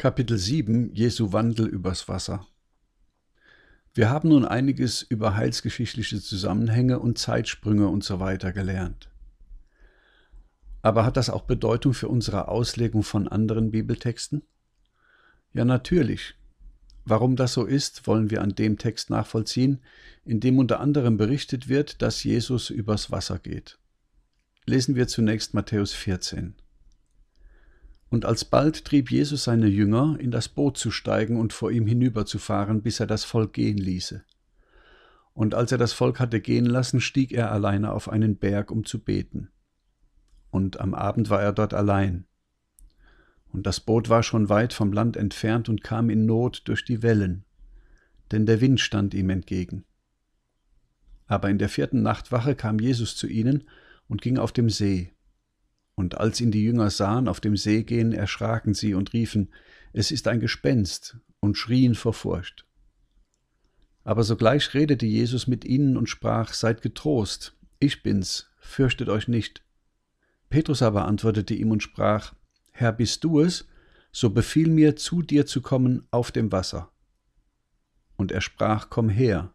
Kapitel 7 Jesu Wandel übers Wasser Wir haben nun einiges über heilsgeschichtliche Zusammenhänge und Zeitsprünge und so weiter gelernt. Aber hat das auch Bedeutung für unsere Auslegung von anderen Bibeltexten? Ja, natürlich. Warum das so ist, wollen wir an dem Text nachvollziehen, in dem unter anderem berichtet wird, dass Jesus übers Wasser geht. Lesen wir zunächst Matthäus 14. Und alsbald trieb Jesus seine Jünger, in das Boot zu steigen und vor ihm hinüberzufahren, bis er das Volk gehen ließe. Und als er das Volk hatte gehen lassen, stieg er alleine auf einen Berg, um zu beten. Und am Abend war er dort allein. Und das Boot war schon weit vom Land entfernt und kam in Not durch die Wellen, denn der Wind stand ihm entgegen. Aber in der vierten Nachtwache kam Jesus zu ihnen und ging auf dem See. Und als ihn die Jünger sahen auf dem See gehen, erschraken sie und riefen, es ist ein Gespenst, und schrien vor Furcht. Aber sogleich redete Jesus mit ihnen und sprach, Seid getrost, ich bin's, fürchtet euch nicht. Petrus aber antwortete ihm und sprach, Herr, bist du es, so befiehl mir, zu dir zu kommen auf dem Wasser. Und er sprach, Komm her.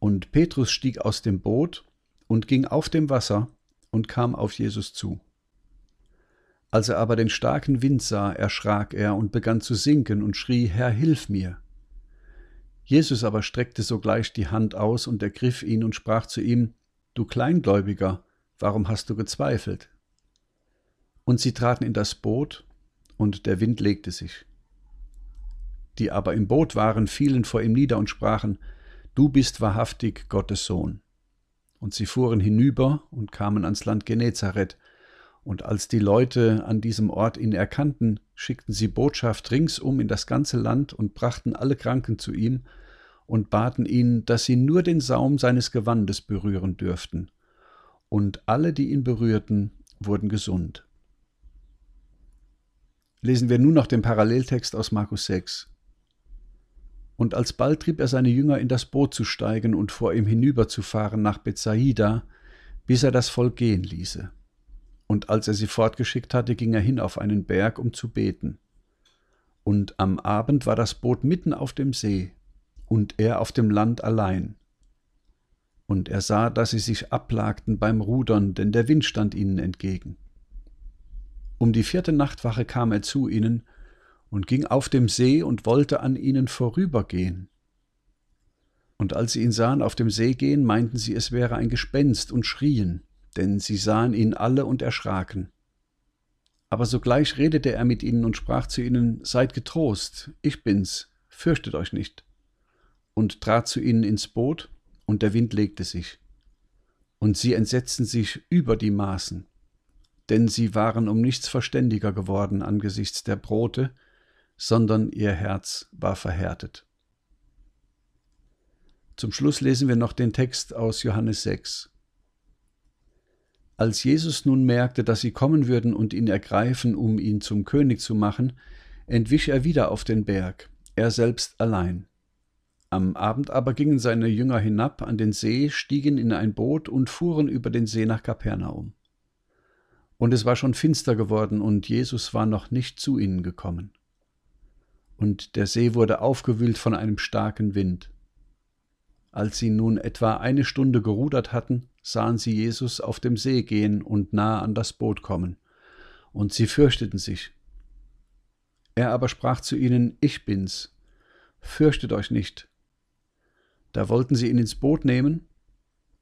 Und Petrus stieg aus dem Boot und ging auf dem Wasser, und kam auf Jesus zu. Als er aber den starken Wind sah, erschrak er und begann zu sinken und schrie, Herr, hilf mir. Jesus aber streckte sogleich die Hand aus und ergriff ihn und sprach zu ihm, Du Kleingläubiger, warum hast du gezweifelt? Und sie traten in das Boot, und der Wind legte sich. Die aber im Boot waren, fielen vor ihm nieder und sprachen, Du bist wahrhaftig Gottes Sohn. Und sie fuhren hinüber und kamen ans Land Genezareth. Und als die Leute an diesem Ort ihn erkannten, schickten sie Botschaft ringsum in das ganze Land und brachten alle Kranken zu ihm und baten ihn, dass sie nur den Saum seines Gewandes berühren dürften. Und alle, die ihn berührten, wurden gesund. Lesen wir nun noch den Paralleltext aus Markus 6. Und alsbald trieb er seine Jünger in das Boot zu steigen und vor ihm hinüberzufahren nach Bethsaida, bis er das Volk gehen ließe. Und als er sie fortgeschickt hatte, ging er hin auf einen Berg, um zu beten. Und am Abend war das Boot mitten auf dem See, und er auf dem Land allein. Und er sah, dass sie sich abplagten beim Rudern, denn der Wind stand ihnen entgegen. Um die vierte Nachtwache kam er zu ihnen, und ging auf dem See und wollte an ihnen vorübergehen. Und als sie ihn sahen auf dem See gehen, meinten sie, es wäre ein Gespenst und schrien, denn sie sahen ihn alle und erschraken. Aber sogleich redete er mit ihnen und sprach zu ihnen, Seid getrost, ich bin's, fürchtet euch nicht. Und trat zu ihnen ins Boot, und der Wind legte sich. Und sie entsetzten sich über die Maßen, denn sie waren um nichts verständiger geworden angesichts der Brote, sondern ihr Herz war verhärtet. Zum Schluss lesen wir noch den Text aus Johannes 6. Als Jesus nun merkte, dass sie kommen würden und ihn ergreifen, um ihn zum König zu machen, entwich er wieder auf den Berg, er selbst allein. Am Abend aber gingen seine Jünger hinab an den See, stiegen in ein Boot und fuhren über den See nach Kapernaum. Und es war schon finster geworden, und Jesus war noch nicht zu ihnen gekommen und der See wurde aufgewühlt von einem starken Wind. Als sie nun etwa eine Stunde gerudert hatten, sahen sie Jesus auf dem See gehen und nahe an das Boot kommen, und sie fürchteten sich. Er aber sprach zu ihnen, Ich bin's, fürchtet euch nicht. Da wollten sie ihn ins Boot nehmen,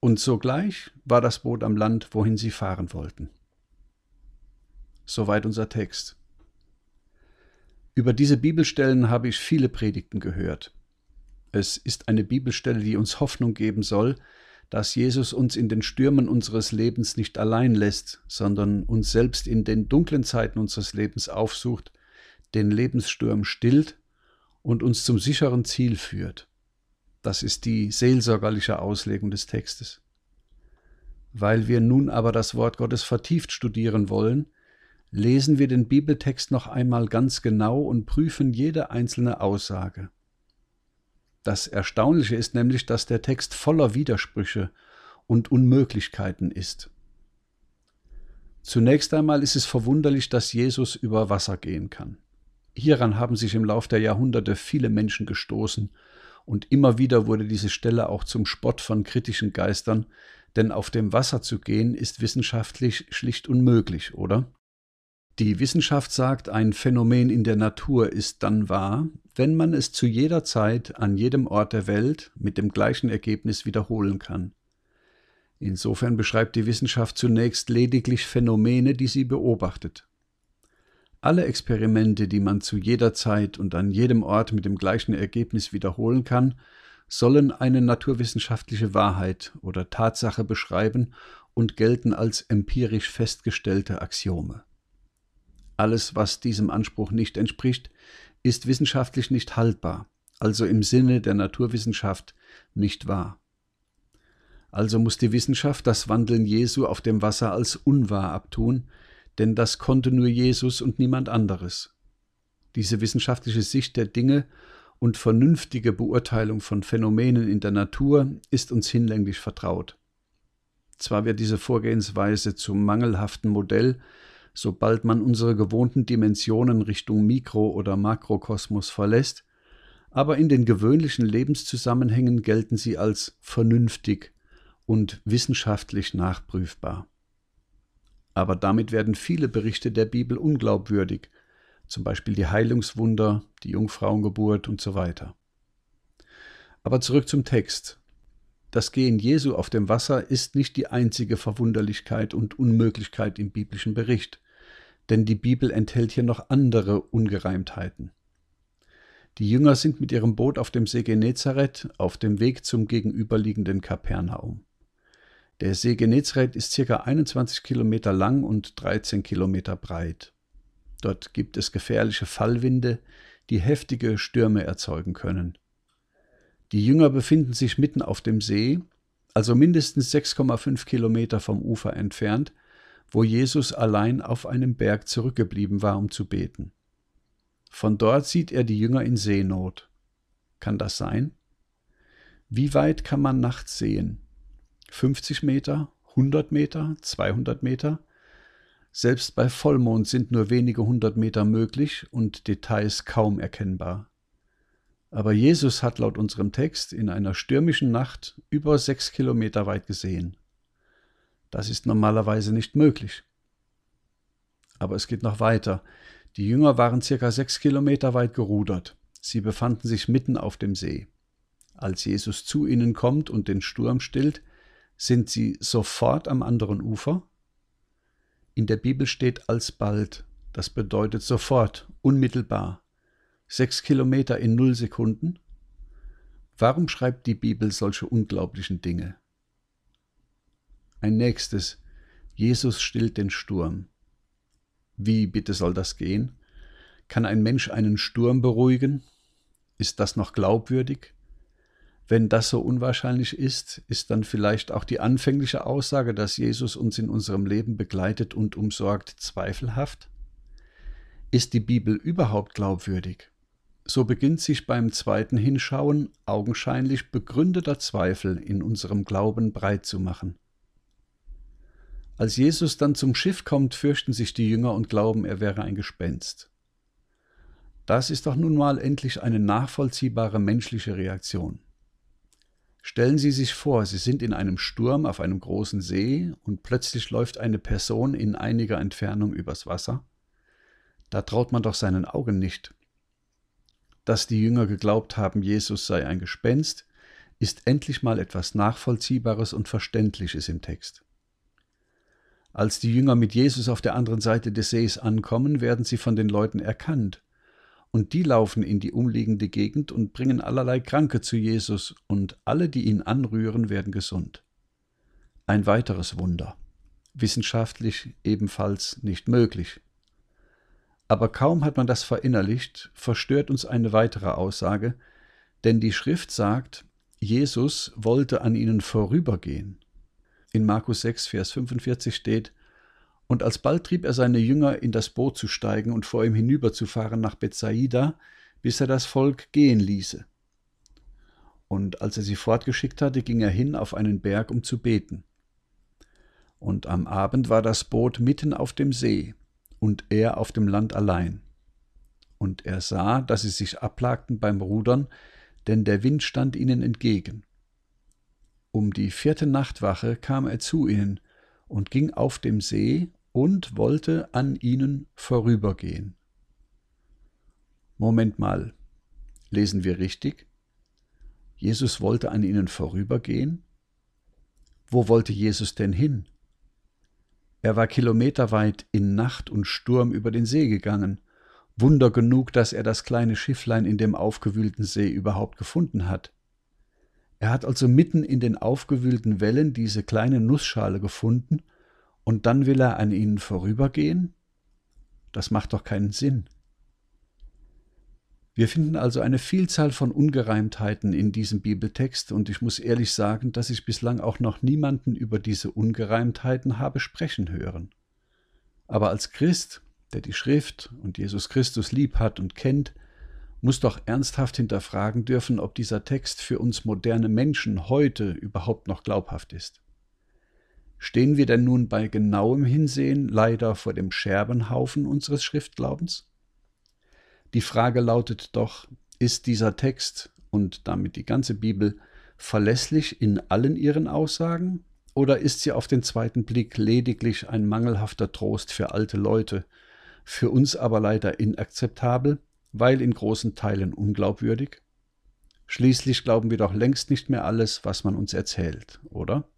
und sogleich war das Boot am Land, wohin sie fahren wollten. Soweit unser Text. Über diese Bibelstellen habe ich viele Predigten gehört. Es ist eine Bibelstelle, die uns Hoffnung geben soll, dass Jesus uns in den Stürmen unseres Lebens nicht allein lässt, sondern uns selbst in den dunklen Zeiten unseres Lebens aufsucht, den Lebenssturm stillt und uns zum sicheren Ziel führt. Das ist die seelsorgerliche Auslegung des Textes. Weil wir nun aber das Wort Gottes vertieft studieren wollen, lesen wir den Bibeltext noch einmal ganz genau und prüfen jede einzelne Aussage. Das Erstaunliche ist nämlich, dass der Text voller Widersprüche und Unmöglichkeiten ist. Zunächst einmal ist es verwunderlich, dass Jesus über Wasser gehen kann. Hieran haben sich im Lauf der Jahrhunderte viele Menschen gestoßen, und immer wieder wurde diese Stelle auch zum Spott von kritischen Geistern, denn auf dem Wasser zu gehen ist wissenschaftlich schlicht unmöglich, oder? Die Wissenschaft sagt, ein Phänomen in der Natur ist dann wahr, wenn man es zu jeder Zeit an jedem Ort der Welt mit dem gleichen Ergebnis wiederholen kann. Insofern beschreibt die Wissenschaft zunächst lediglich Phänomene, die sie beobachtet. Alle Experimente, die man zu jeder Zeit und an jedem Ort mit dem gleichen Ergebnis wiederholen kann, sollen eine naturwissenschaftliche Wahrheit oder Tatsache beschreiben und gelten als empirisch festgestellte Axiome. Alles, was diesem Anspruch nicht entspricht, ist wissenschaftlich nicht haltbar, also im Sinne der Naturwissenschaft nicht wahr. Also muss die Wissenschaft das Wandeln Jesu auf dem Wasser als unwahr abtun, denn das konnte nur Jesus und niemand anderes. Diese wissenschaftliche Sicht der Dinge und vernünftige Beurteilung von Phänomenen in der Natur ist uns hinlänglich vertraut. Zwar wird diese Vorgehensweise zum mangelhaften Modell, sobald man unsere gewohnten Dimensionen Richtung Mikro- oder Makrokosmos verlässt, aber in den gewöhnlichen Lebenszusammenhängen gelten sie als vernünftig und wissenschaftlich nachprüfbar. Aber damit werden viele Berichte der Bibel unglaubwürdig, zum Beispiel die Heilungswunder, die Jungfrauengeburt und so weiter. Aber zurück zum Text. Das Gehen Jesu auf dem Wasser ist nicht die einzige Verwunderlichkeit und Unmöglichkeit im biblischen Bericht, denn die Bibel enthält hier noch andere Ungereimtheiten. Die Jünger sind mit ihrem Boot auf dem See Genezareth auf dem Weg zum gegenüberliegenden Kapernaum. Der See Genezareth ist ca. 21 Kilometer lang und 13 Kilometer breit. Dort gibt es gefährliche Fallwinde, die heftige Stürme erzeugen können. Die Jünger befinden sich mitten auf dem See, also mindestens 6,5 Kilometer vom Ufer entfernt, wo Jesus allein auf einem Berg zurückgeblieben war, um zu beten. Von dort sieht er die Jünger in Seenot. Kann das sein? Wie weit kann man nachts sehen? 50 Meter, 100 Meter, 200 Meter. Selbst bei Vollmond sind nur wenige hundert Meter möglich und Details kaum erkennbar. Aber Jesus hat laut unserem Text in einer stürmischen Nacht über sechs Kilometer weit gesehen. Das ist normalerweise nicht möglich. Aber es geht noch weiter. Die Jünger waren circa sechs Kilometer weit gerudert. Sie befanden sich mitten auf dem See. Als Jesus zu ihnen kommt und den Sturm stillt, sind sie sofort am anderen Ufer? In der Bibel steht alsbald, das bedeutet sofort, unmittelbar. Sechs Kilometer in null Sekunden? Warum schreibt die Bibel solche unglaublichen Dinge? Ein nächstes, Jesus stillt den Sturm. Wie bitte soll das gehen? Kann ein Mensch einen Sturm beruhigen? Ist das noch glaubwürdig? Wenn das so unwahrscheinlich ist, ist dann vielleicht auch die anfängliche Aussage, dass Jesus uns in unserem Leben begleitet und umsorgt, zweifelhaft? Ist die Bibel überhaupt glaubwürdig? So beginnt sich beim zweiten Hinschauen augenscheinlich begründeter Zweifel in unserem Glauben breit zu machen. Als Jesus dann zum Schiff kommt, fürchten sich die Jünger und glauben, er wäre ein Gespenst. Das ist doch nun mal endlich eine nachvollziehbare menschliche Reaktion. Stellen Sie sich vor, Sie sind in einem Sturm auf einem großen See und plötzlich läuft eine Person in einiger Entfernung übers Wasser. Da traut man doch seinen Augen nicht. Dass die Jünger geglaubt haben, Jesus sei ein Gespenst, ist endlich mal etwas Nachvollziehbares und Verständliches im Text. Als die Jünger mit Jesus auf der anderen Seite des Sees ankommen, werden sie von den Leuten erkannt und die laufen in die umliegende Gegend und bringen allerlei Kranke zu Jesus, und alle, die ihn anrühren, werden gesund. Ein weiteres Wunder, wissenschaftlich ebenfalls nicht möglich. Aber kaum hat man das verinnerlicht, verstört uns eine weitere Aussage, denn die Schrift sagt, Jesus wollte an ihnen vorübergehen. In Markus 6, Vers 45 steht, und alsbald trieb er seine Jünger, in das Boot zu steigen und vor ihm hinüberzufahren nach Bethsaida, bis er das Volk gehen ließe. Und als er sie fortgeschickt hatte, ging er hin auf einen Berg, um zu beten. Und am Abend war das Boot mitten auf dem See, und er auf dem Land allein. und er sah, dass sie sich abplagten beim Rudern, denn der Wind stand ihnen entgegen. Um die vierte Nachtwache kam er zu ihnen und ging auf dem See und wollte an ihnen vorübergehen. Moment mal, lesen wir richtig? Jesus wollte an ihnen vorübergehen? Wo wollte Jesus denn hin? Er war kilometerweit in Nacht und Sturm über den See gegangen. Wunder genug, dass er das kleine Schifflein in dem aufgewühlten See überhaupt gefunden hat. Er hat also mitten in den aufgewühlten Wellen diese kleine Nussschale gefunden, und dann will er an ihnen vorübergehen? Das macht doch keinen Sinn. Wir finden also eine Vielzahl von Ungereimtheiten in diesem Bibeltext und ich muss ehrlich sagen, dass ich bislang auch noch niemanden über diese Ungereimtheiten habe sprechen hören. Aber als Christ, der die Schrift und Jesus Christus lieb hat und kennt, muss doch ernsthaft hinterfragen dürfen, ob dieser Text für uns moderne Menschen heute überhaupt noch glaubhaft ist. Stehen wir denn nun bei genauem Hinsehen leider vor dem Scherbenhaufen unseres Schriftglaubens? Die Frage lautet doch, ist dieser Text und damit die ganze Bibel verlässlich in allen ihren Aussagen oder ist sie auf den zweiten Blick lediglich ein mangelhafter Trost für alte Leute, für uns aber leider inakzeptabel, weil in großen Teilen unglaubwürdig? Schließlich glauben wir doch längst nicht mehr alles, was man uns erzählt, oder?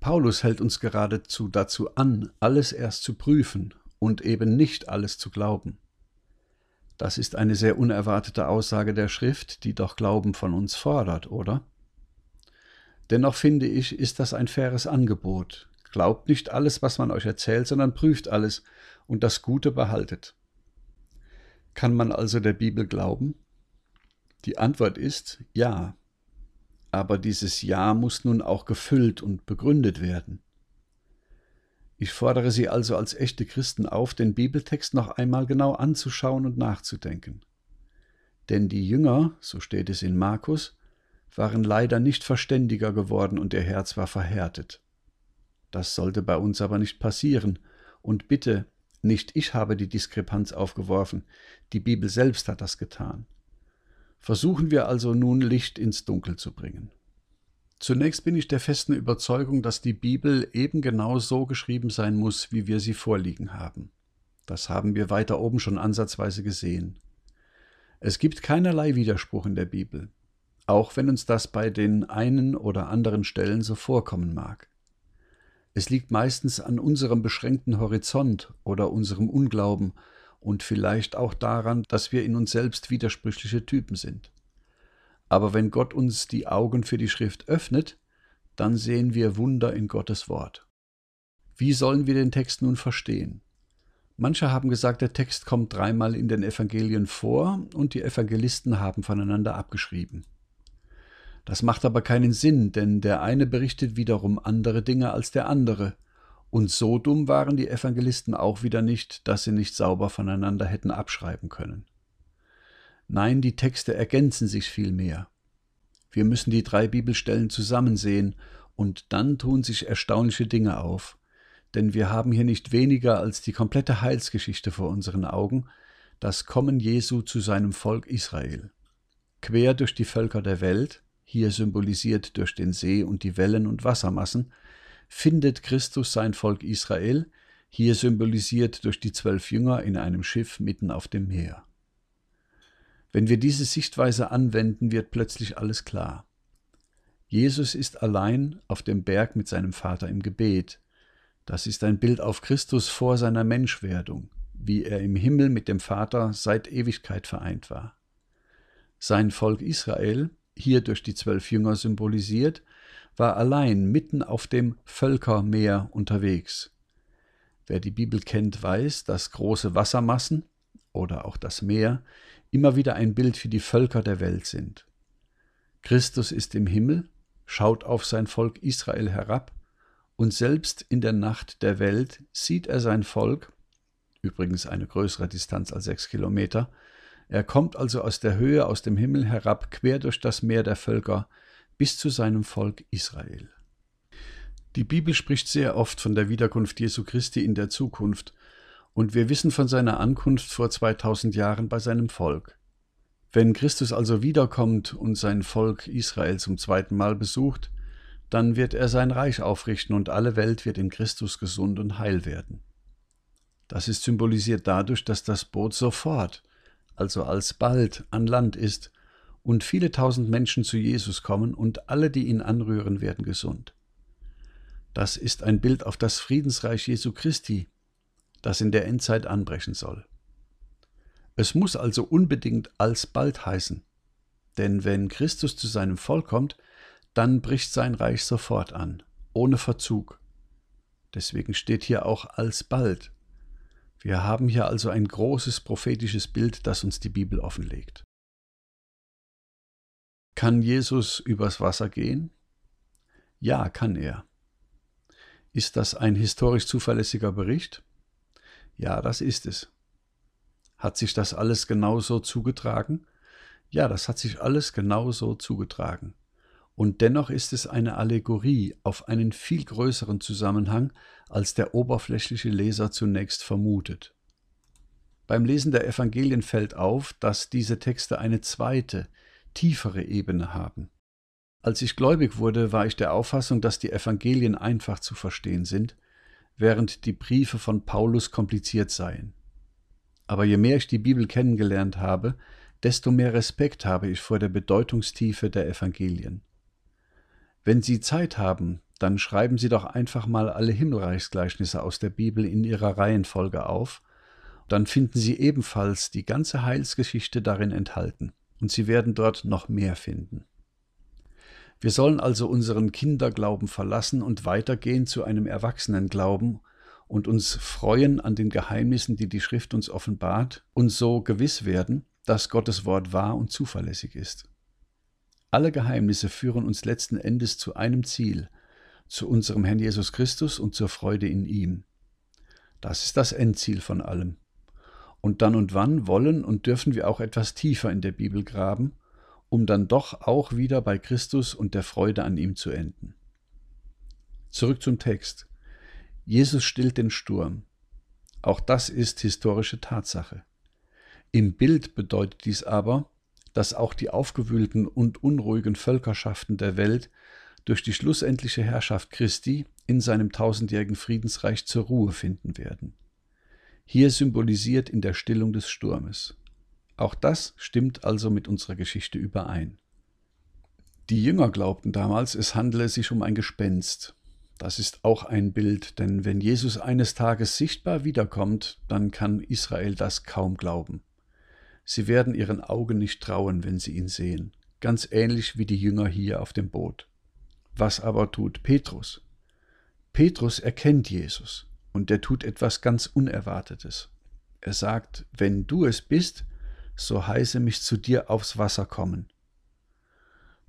Paulus hält uns geradezu dazu an, alles erst zu prüfen und eben nicht alles zu glauben. Das ist eine sehr unerwartete Aussage der Schrift, die doch Glauben von uns fordert, oder? Dennoch finde ich, ist das ein faires Angebot. Glaubt nicht alles, was man euch erzählt, sondern prüft alles und das Gute behaltet. Kann man also der Bibel glauben? Die Antwort ist ja. Aber dieses Ja muss nun auch gefüllt und begründet werden. Ich fordere Sie also als echte Christen auf, den Bibeltext noch einmal genau anzuschauen und nachzudenken. Denn die Jünger, so steht es in Markus, waren leider nicht verständiger geworden und ihr Herz war verhärtet. Das sollte bei uns aber nicht passieren. Und bitte, nicht ich habe die Diskrepanz aufgeworfen, die Bibel selbst hat das getan. Versuchen wir also nun Licht ins Dunkel zu bringen. Zunächst bin ich der festen Überzeugung, dass die Bibel eben genau so geschrieben sein muss, wie wir sie vorliegen haben. Das haben wir weiter oben schon ansatzweise gesehen. Es gibt keinerlei Widerspruch in der Bibel, auch wenn uns das bei den einen oder anderen Stellen so vorkommen mag. Es liegt meistens an unserem beschränkten Horizont oder unserem Unglauben und vielleicht auch daran, dass wir in uns selbst widersprüchliche Typen sind. Aber wenn Gott uns die Augen für die Schrift öffnet, dann sehen wir Wunder in Gottes Wort. Wie sollen wir den Text nun verstehen? Manche haben gesagt, der Text kommt dreimal in den Evangelien vor und die Evangelisten haben voneinander abgeschrieben. Das macht aber keinen Sinn, denn der eine berichtet wiederum andere Dinge als der andere, und so dumm waren die Evangelisten auch wieder nicht, dass sie nicht sauber voneinander hätten abschreiben können. Nein, die Texte ergänzen sich vielmehr. Wir müssen die drei Bibelstellen zusammen sehen, und dann tun sich erstaunliche Dinge auf. Denn wir haben hier nicht weniger als die komplette Heilsgeschichte vor unseren Augen, das Kommen Jesu zu seinem Volk Israel. Quer durch die Völker der Welt, hier symbolisiert durch den See und die Wellen und Wassermassen, findet Christus sein Volk Israel, hier symbolisiert durch die zwölf Jünger in einem Schiff mitten auf dem Meer. Wenn wir diese Sichtweise anwenden, wird plötzlich alles klar. Jesus ist allein auf dem Berg mit seinem Vater im Gebet. Das ist ein Bild auf Christus vor seiner Menschwerdung, wie er im Himmel mit dem Vater seit Ewigkeit vereint war. Sein Volk Israel, hier durch die zwölf Jünger symbolisiert, war allein mitten auf dem Völkermeer unterwegs. Wer die Bibel kennt, weiß, dass große Wassermassen oder auch das Meer immer wieder ein Bild für die Völker der Welt sind. Christus ist im Himmel, schaut auf sein Volk Israel herab, und selbst in der Nacht der Welt sieht er sein Volk, übrigens eine größere Distanz als sechs Kilometer, er kommt also aus der Höhe, aus dem Himmel herab, quer durch das Meer der Völker, bis zu seinem Volk Israel. Die Bibel spricht sehr oft von der Wiederkunft Jesu Christi in der Zukunft, Und wir wissen von seiner Ankunft vor 2000 Jahren bei seinem Volk. Wenn Christus also wiederkommt und sein Volk Israel zum zweiten Mal besucht, dann wird er sein Reich aufrichten und alle Welt wird in Christus gesund und heil werden. Das ist symbolisiert dadurch, dass das Boot sofort, also alsbald, an Land ist und viele tausend Menschen zu Jesus kommen und alle, die ihn anrühren, werden gesund. Das ist ein Bild auf das Friedensreich Jesu Christi, das in der Endzeit anbrechen soll. Es muss also unbedingt alsbald heißen, denn wenn Christus zu seinem Volk kommt, dann bricht sein Reich sofort an, ohne Verzug. Deswegen steht hier auch alsbald. Wir haben hier also ein großes prophetisches Bild, das uns die Bibel offenlegt. Kann Jesus übers Wasser gehen? Ja, kann er. Ist das ein historisch zuverlässiger Bericht? Ja, das ist es. Hat sich das alles genauso zugetragen? Ja, das hat sich alles genauso zugetragen. Und dennoch ist es eine Allegorie auf einen viel größeren Zusammenhang, als der oberflächliche Leser zunächst vermutet. Beim Lesen der Evangelien fällt auf, dass diese Texte eine zweite, tiefere Ebene haben. Als ich gläubig wurde, war ich der Auffassung, dass die Evangelien einfach zu verstehen sind, während die Briefe von Paulus kompliziert seien. Aber je mehr ich die Bibel kennengelernt habe, desto mehr Respekt habe ich vor der Bedeutungstiefe der Evangelien. Wenn Sie Zeit haben, dann schreiben Sie doch einfach mal alle Himmelreichsgleichnisse aus der Bibel in ihrer Reihenfolge auf, dann finden Sie ebenfalls die ganze Heilsgeschichte darin enthalten, und Sie werden dort noch mehr finden. Wir sollen also unseren Kinderglauben verlassen und weitergehen zu einem Erwachsenenglauben und uns freuen an den Geheimnissen, die die Schrift uns offenbart, und so gewiss werden, dass Gottes Wort wahr und zuverlässig ist. Alle Geheimnisse führen uns letzten Endes zu einem Ziel, zu unserem Herrn Jesus Christus und zur Freude in ihm. Das ist das Endziel von allem. Und dann und wann wollen und dürfen wir auch etwas tiefer in der Bibel graben um dann doch auch wieder bei Christus und der Freude an ihm zu enden. Zurück zum Text. Jesus stillt den Sturm. Auch das ist historische Tatsache. Im Bild bedeutet dies aber, dass auch die aufgewühlten und unruhigen Völkerschaften der Welt durch die schlussendliche Herrschaft Christi in seinem tausendjährigen Friedensreich zur Ruhe finden werden. Hier symbolisiert in der Stillung des Sturmes. Auch das stimmt also mit unserer Geschichte überein. Die Jünger glaubten damals, es handele sich um ein Gespenst. Das ist auch ein Bild, denn wenn Jesus eines Tages sichtbar wiederkommt, dann kann Israel das kaum glauben. Sie werden ihren Augen nicht trauen, wenn sie ihn sehen, ganz ähnlich wie die Jünger hier auf dem Boot. Was aber tut Petrus? Petrus erkennt Jesus und er tut etwas ganz Unerwartetes. Er sagt, wenn du es bist, so heiße mich zu dir aufs Wasser kommen.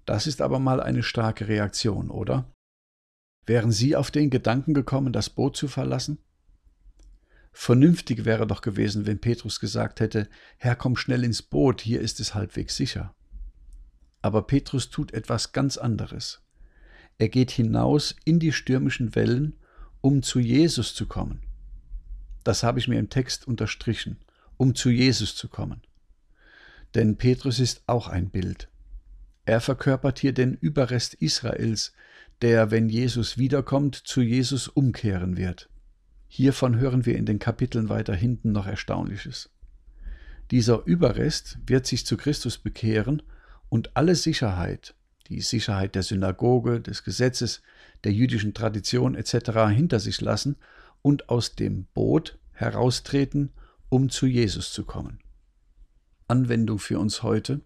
Das ist aber mal eine starke Reaktion, oder? Wären Sie auf den Gedanken gekommen, das Boot zu verlassen? Vernünftig wäre doch gewesen, wenn Petrus gesagt hätte, Herr, komm schnell ins Boot, hier ist es halbwegs sicher. Aber Petrus tut etwas ganz anderes. Er geht hinaus in die stürmischen Wellen, um zu Jesus zu kommen. Das habe ich mir im Text unterstrichen, um zu Jesus zu kommen. Denn Petrus ist auch ein Bild. Er verkörpert hier den Überrest Israels, der, wenn Jesus wiederkommt, zu Jesus umkehren wird. Hiervon hören wir in den Kapiteln weiter hinten noch Erstaunliches. Dieser Überrest wird sich zu Christus bekehren und alle Sicherheit, die Sicherheit der Synagoge, des Gesetzes, der jüdischen Tradition etc. hinter sich lassen und aus dem Boot heraustreten, um zu Jesus zu kommen. Anwendung für uns heute.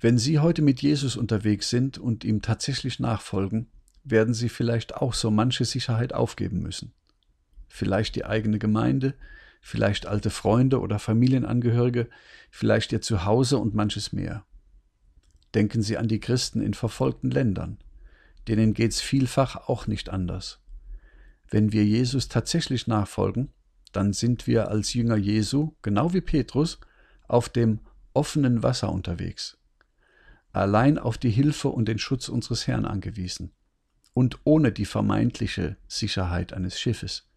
Wenn Sie heute mit Jesus unterwegs sind und ihm tatsächlich nachfolgen, werden Sie vielleicht auch so manche Sicherheit aufgeben müssen. Vielleicht die eigene Gemeinde, vielleicht alte Freunde oder Familienangehörige, vielleicht Ihr Zuhause und manches mehr. Denken Sie an die Christen in verfolgten Ländern. Denen geht's vielfach auch nicht anders. Wenn wir Jesus tatsächlich nachfolgen, dann sind wir als Jünger Jesu, genau wie Petrus, auf dem offenen Wasser unterwegs, allein auf die Hilfe und den Schutz unseres Herrn angewiesen und ohne die vermeintliche Sicherheit eines Schiffes,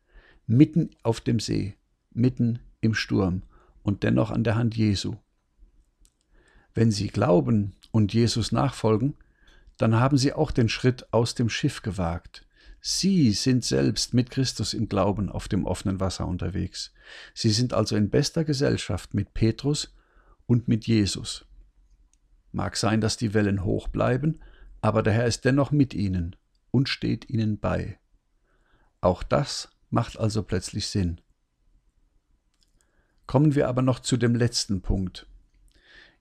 mitten auf dem See, mitten im Sturm und dennoch an der Hand Jesu. Wenn sie glauben und Jesus nachfolgen, dann haben sie auch den Schritt aus dem Schiff gewagt. Sie sind selbst mit Christus im Glauben auf dem offenen Wasser unterwegs. Sie sind also in bester Gesellschaft mit Petrus und mit Jesus. Mag sein, dass die Wellen hoch bleiben, aber der Herr ist dennoch mit ihnen und steht ihnen bei. Auch das macht also plötzlich Sinn. Kommen wir aber noch zu dem letzten Punkt.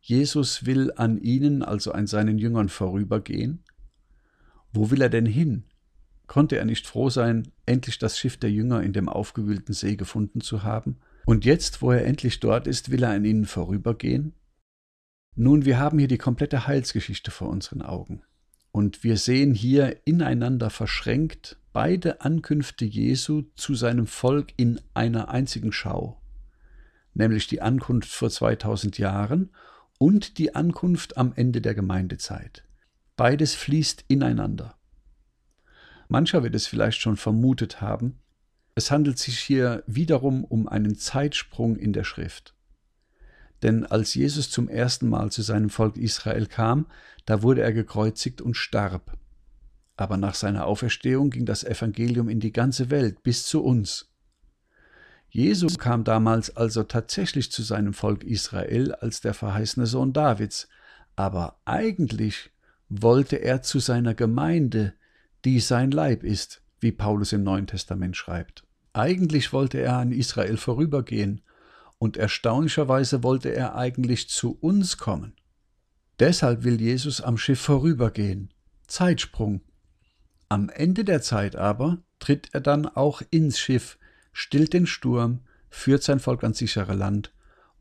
Jesus will an ihnen, also an seinen Jüngern vorübergehen. Wo will er denn hin? Konnte er nicht froh sein, endlich das Schiff der Jünger in dem aufgewühlten See gefunden zu haben? Und jetzt, wo er endlich dort ist, will er an ihnen vorübergehen? Nun, wir haben hier die komplette Heilsgeschichte vor unseren Augen. Und wir sehen hier ineinander verschränkt beide Ankünfte Jesu zu seinem Volk in einer einzigen Schau nämlich die Ankunft vor 2000 Jahren und die Ankunft am Ende der Gemeindezeit. Beides fließt ineinander. Mancher wird es vielleicht schon vermutet haben, es handelt sich hier wiederum um einen Zeitsprung in der Schrift. Denn als Jesus zum ersten Mal zu seinem Volk Israel kam, da wurde er gekreuzigt und starb. Aber nach seiner Auferstehung ging das Evangelium in die ganze Welt bis zu uns. Jesus kam damals also tatsächlich zu seinem Volk Israel als der verheißene Sohn Davids, aber eigentlich wollte er zu seiner Gemeinde, die sein Leib ist, wie Paulus im Neuen Testament schreibt. Eigentlich wollte er an Israel vorübergehen, und erstaunlicherweise wollte er eigentlich zu uns kommen. Deshalb will Jesus am Schiff vorübergehen. Zeitsprung. Am Ende der Zeit aber tritt er dann auch ins Schiff, stillt den Sturm, führt sein Volk ans sichere Land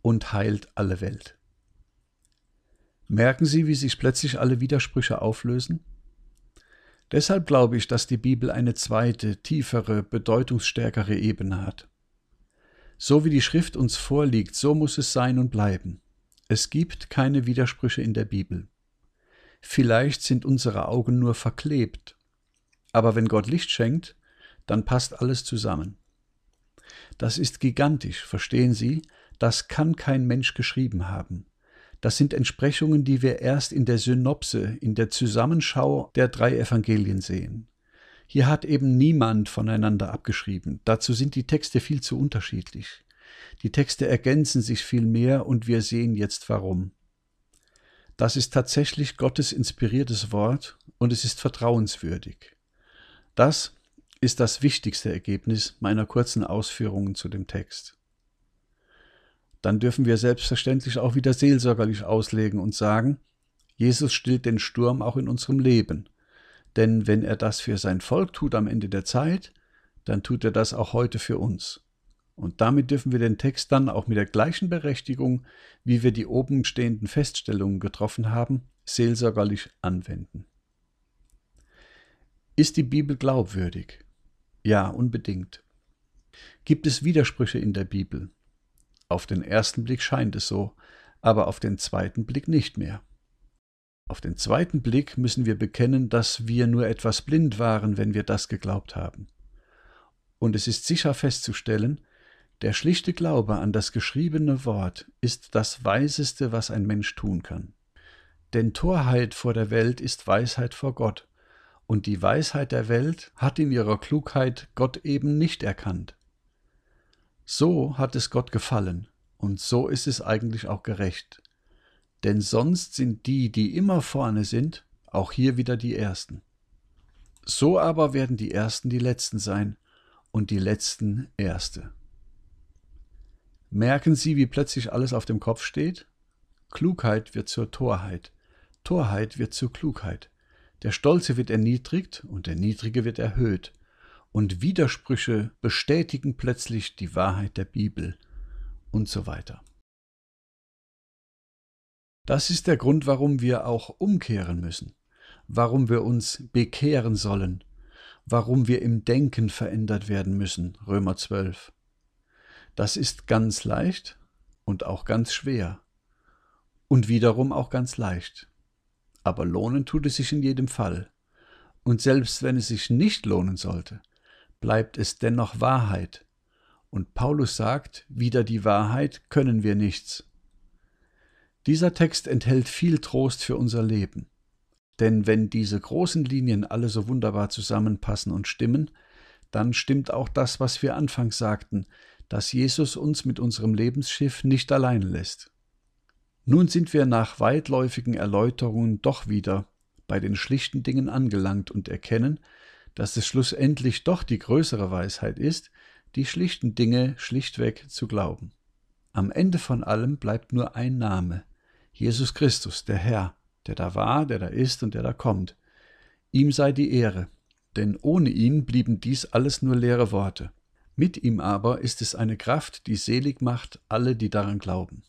und heilt alle Welt. Merken Sie, wie sich plötzlich alle Widersprüche auflösen? Deshalb glaube ich, dass die Bibel eine zweite, tiefere, bedeutungsstärkere Ebene hat. So wie die Schrift uns vorliegt, so muss es sein und bleiben. Es gibt keine Widersprüche in der Bibel. Vielleicht sind unsere Augen nur verklebt, aber wenn Gott Licht schenkt, dann passt alles zusammen. Das ist gigantisch, verstehen Sie? Das kann kein Mensch geschrieben haben. Das sind Entsprechungen, die wir erst in der Synopse, in der Zusammenschau der drei Evangelien sehen. Hier hat eben niemand voneinander abgeschrieben. Dazu sind die Texte viel zu unterschiedlich. Die Texte ergänzen sich viel mehr und wir sehen jetzt warum. Das ist tatsächlich Gottes inspiriertes Wort und es ist vertrauenswürdig. Das, ist das wichtigste Ergebnis meiner kurzen Ausführungen zu dem Text. Dann dürfen wir selbstverständlich auch wieder seelsorgerlich auslegen und sagen, Jesus stillt den Sturm auch in unserem Leben. Denn wenn er das für sein Volk tut am Ende der Zeit, dann tut er das auch heute für uns. Und damit dürfen wir den Text dann auch mit der gleichen Berechtigung, wie wir die oben stehenden Feststellungen getroffen haben, seelsorgerlich anwenden. Ist die Bibel glaubwürdig? Ja, unbedingt. Gibt es Widersprüche in der Bibel? Auf den ersten Blick scheint es so, aber auf den zweiten Blick nicht mehr. Auf den zweiten Blick müssen wir bekennen, dass wir nur etwas blind waren, wenn wir das geglaubt haben. Und es ist sicher festzustellen, der schlichte Glaube an das geschriebene Wort ist das Weiseste, was ein Mensch tun kann. Denn Torheit vor der Welt ist Weisheit vor Gott, und die Weisheit der Welt hat in ihrer Klugheit Gott eben nicht erkannt. So hat es Gott gefallen, und so ist es eigentlich auch gerecht. Denn sonst sind die, die immer vorne sind, auch hier wieder die Ersten. So aber werden die Ersten die Letzten sein und die Letzten Erste. Merken Sie, wie plötzlich alles auf dem Kopf steht? Klugheit wird zur Torheit, Torheit wird zur Klugheit. Der Stolze wird erniedrigt und der Niedrige wird erhöht. Und Widersprüche bestätigen plötzlich die Wahrheit der Bibel und so weiter. Das ist der Grund, warum wir auch umkehren müssen, warum wir uns bekehren sollen, warum wir im Denken verändert werden müssen, Römer 12. Das ist ganz leicht und auch ganz schwer und wiederum auch ganz leicht aber lohnen tut es sich in jedem Fall. Und selbst wenn es sich nicht lohnen sollte, bleibt es dennoch Wahrheit. Und Paulus sagt, wider die Wahrheit können wir nichts. Dieser Text enthält viel Trost für unser Leben. Denn wenn diese großen Linien alle so wunderbar zusammenpassen und stimmen, dann stimmt auch das, was wir anfangs sagten, dass Jesus uns mit unserem Lebensschiff nicht allein lässt. Nun sind wir nach weitläufigen Erläuterungen doch wieder bei den schlichten Dingen angelangt und erkennen, dass es schlussendlich doch die größere Weisheit ist, die schlichten Dinge schlichtweg zu glauben. Am Ende von allem bleibt nur ein Name, Jesus Christus, der Herr, der da war, der da ist und der da kommt. Ihm sei die Ehre, denn ohne ihn blieben dies alles nur leere Worte. Mit ihm aber ist es eine Kraft, die selig macht alle, die daran glauben.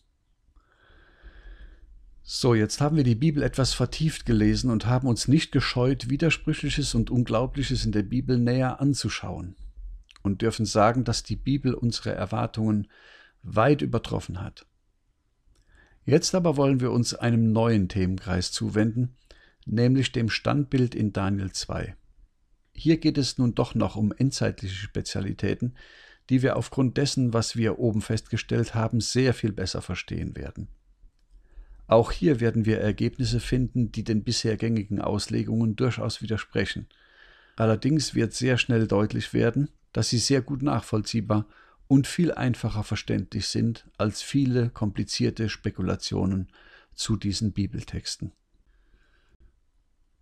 So, jetzt haben wir die Bibel etwas vertieft gelesen und haben uns nicht gescheut, Widersprüchliches und Unglaubliches in der Bibel näher anzuschauen und dürfen sagen, dass die Bibel unsere Erwartungen weit übertroffen hat. Jetzt aber wollen wir uns einem neuen Themenkreis zuwenden, nämlich dem Standbild in Daniel 2. Hier geht es nun doch noch um endzeitliche Spezialitäten, die wir aufgrund dessen, was wir oben festgestellt haben, sehr viel besser verstehen werden. Auch hier werden wir Ergebnisse finden, die den bisher gängigen Auslegungen durchaus widersprechen. Allerdings wird sehr schnell deutlich werden, dass sie sehr gut nachvollziehbar und viel einfacher verständlich sind als viele komplizierte Spekulationen zu diesen Bibeltexten.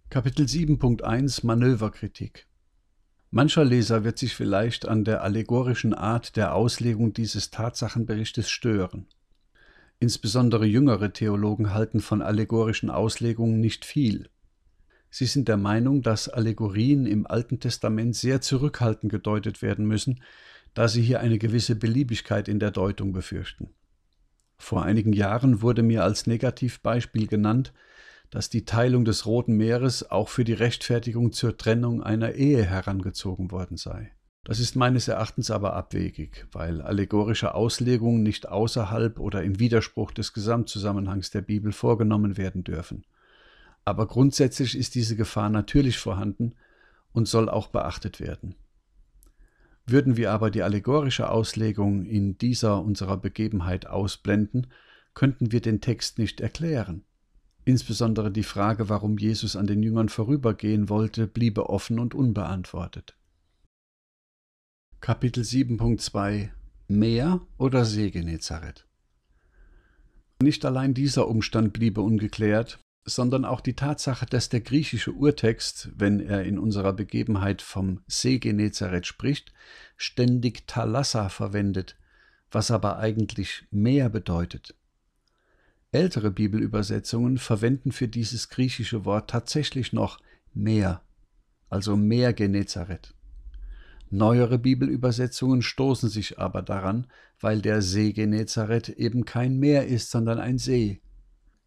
Kapitel 7.1 Manöverkritik Mancher Leser wird sich vielleicht an der allegorischen Art der Auslegung dieses Tatsachenberichtes stören. Insbesondere jüngere Theologen halten von allegorischen Auslegungen nicht viel. Sie sind der Meinung, dass Allegorien im Alten Testament sehr zurückhaltend gedeutet werden müssen, da sie hier eine gewisse Beliebigkeit in der Deutung befürchten. Vor einigen Jahren wurde mir als Negativbeispiel genannt, dass die Teilung des Roten Meeres auch für die Rechtfertigung zur Trennung einer Ehe herangezogen worden sei. Das ist meines Erachtens aber abwegig, weil allegorische Auslegungen nicht außerhalb oder im Widerspruch des Gesamtzusammenhangs der Bibel vorgenommen werden dürfen. Aber grundsätzlich ist diese Gefahr natürlich vorhanden und soll auch beachtet werden. Würden wir aber die allegorische Auslegung in dieser unserer Begebenheit ausblenden, könnten wir den Text nicht erklären. Insbesondere die Frage, warum Jesus an den Jüngern vorübergehen wollte, bliebe offen und unbeantwortet. Kapitel 7.2 Meer oder See Genezareth? Nicht allein dieser Umstand bliebe ungeklärt, sondern auch die Tatsache, dass der griechische Urtext, wenn er in unserer Begebenheit vom See Genezareth spricht, ständig Thalassa verwendet, was aber eigentlich Meer bedeutet. Ältere Bibelübersetzungen verwenden für dieses griechische Wort tatsächlich noch Meer, also Meer Genezareth. Neuere Bibelübersetzungen stoßen sich aber daran, weil der See Genezareth eben kein Meer ist, sondern ein See.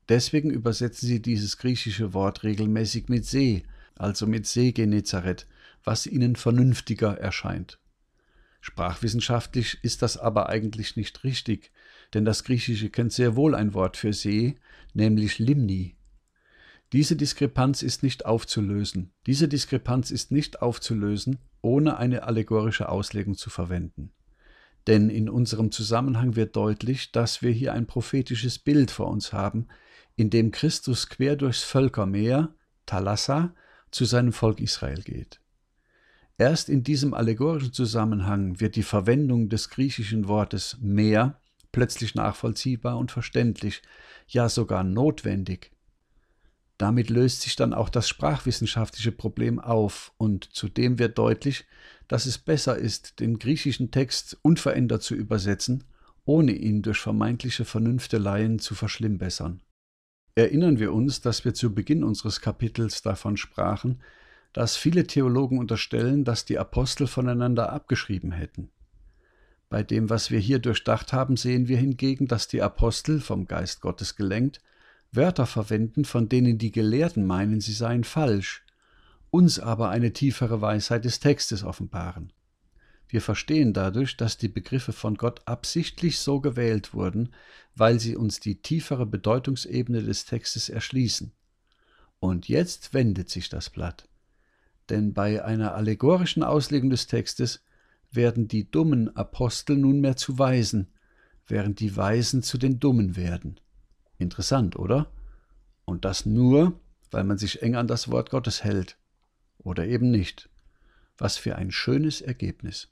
Deswegen übersetzen sie dieses griechische Wort regelmäßig mit See, also mit See Genezareth, was ihnen vernünftiger erscheint. Sprachwissenschaftlich ist das aber eigentlich nicht richtig, denn das Griechische kennt sehr wohl ein Wort für See, nämlich Limni. Diese Diskrepanz ist nicht aufzulösen. Diese Diskrepanz ist nicht aufzulösen, ohne eine allegorische Auslegung zu verwenden. Denn in unserem Zusammenhang wird deutlich, dass wir hier ein prophetisches Bild vor uns haben, in dem Christus quer durchs Völkermeer, Thalassa, zu seinem Volk Israel geht. Erst in diesem allegorischen Zusammenhang wird die Verwendung des griechischen Wortes Meer plötzlich nachvollziehbar und verständlich, ja sogar notwendig. Damit löst sich dann auch das sprachwissenschaftliche Problem auf und zudem wird deutlich, dass es besser ist, den griechischen Text unverändert zu übersetzen, ohne ihn durch vermeintliche Vernünfteleien zu verschlimmbessern. Erinnern wir uns, dass wir zu Beginn unseres Kapitels davon sprachen, dass viele Theologen unterstellen, dass die Apostel voneinander abgeschrieben hätten. Bei dem, was wir hier durchdacht haben, sehen wir hingegen, dass die Apostel, vom Geist Gottes gelenkt, Wörter verwenden, von denen die Gelehrten meinen, sie seien falsch, uns aber eine tiefere Weisheit des Textes offenbaren. Wir verstehen dadurch, dass die Begriffe von Gott absichtlich so gewählt wurden, weil sie uns die tiefere Bedeutungsebene des Textes erschließen. Und jetzt wendet sich das Blatt. Denn bei einer allegorischen Auslegung des Textes werden die dummen Apostel nunmehr zu Weisen, während die Weisen zu den Dummen werden. Interessant, oder? Und das nur, weil man sich eng an das Wort Gottes hält. Oder eben nicht. Was für ein schönes Ergebnis.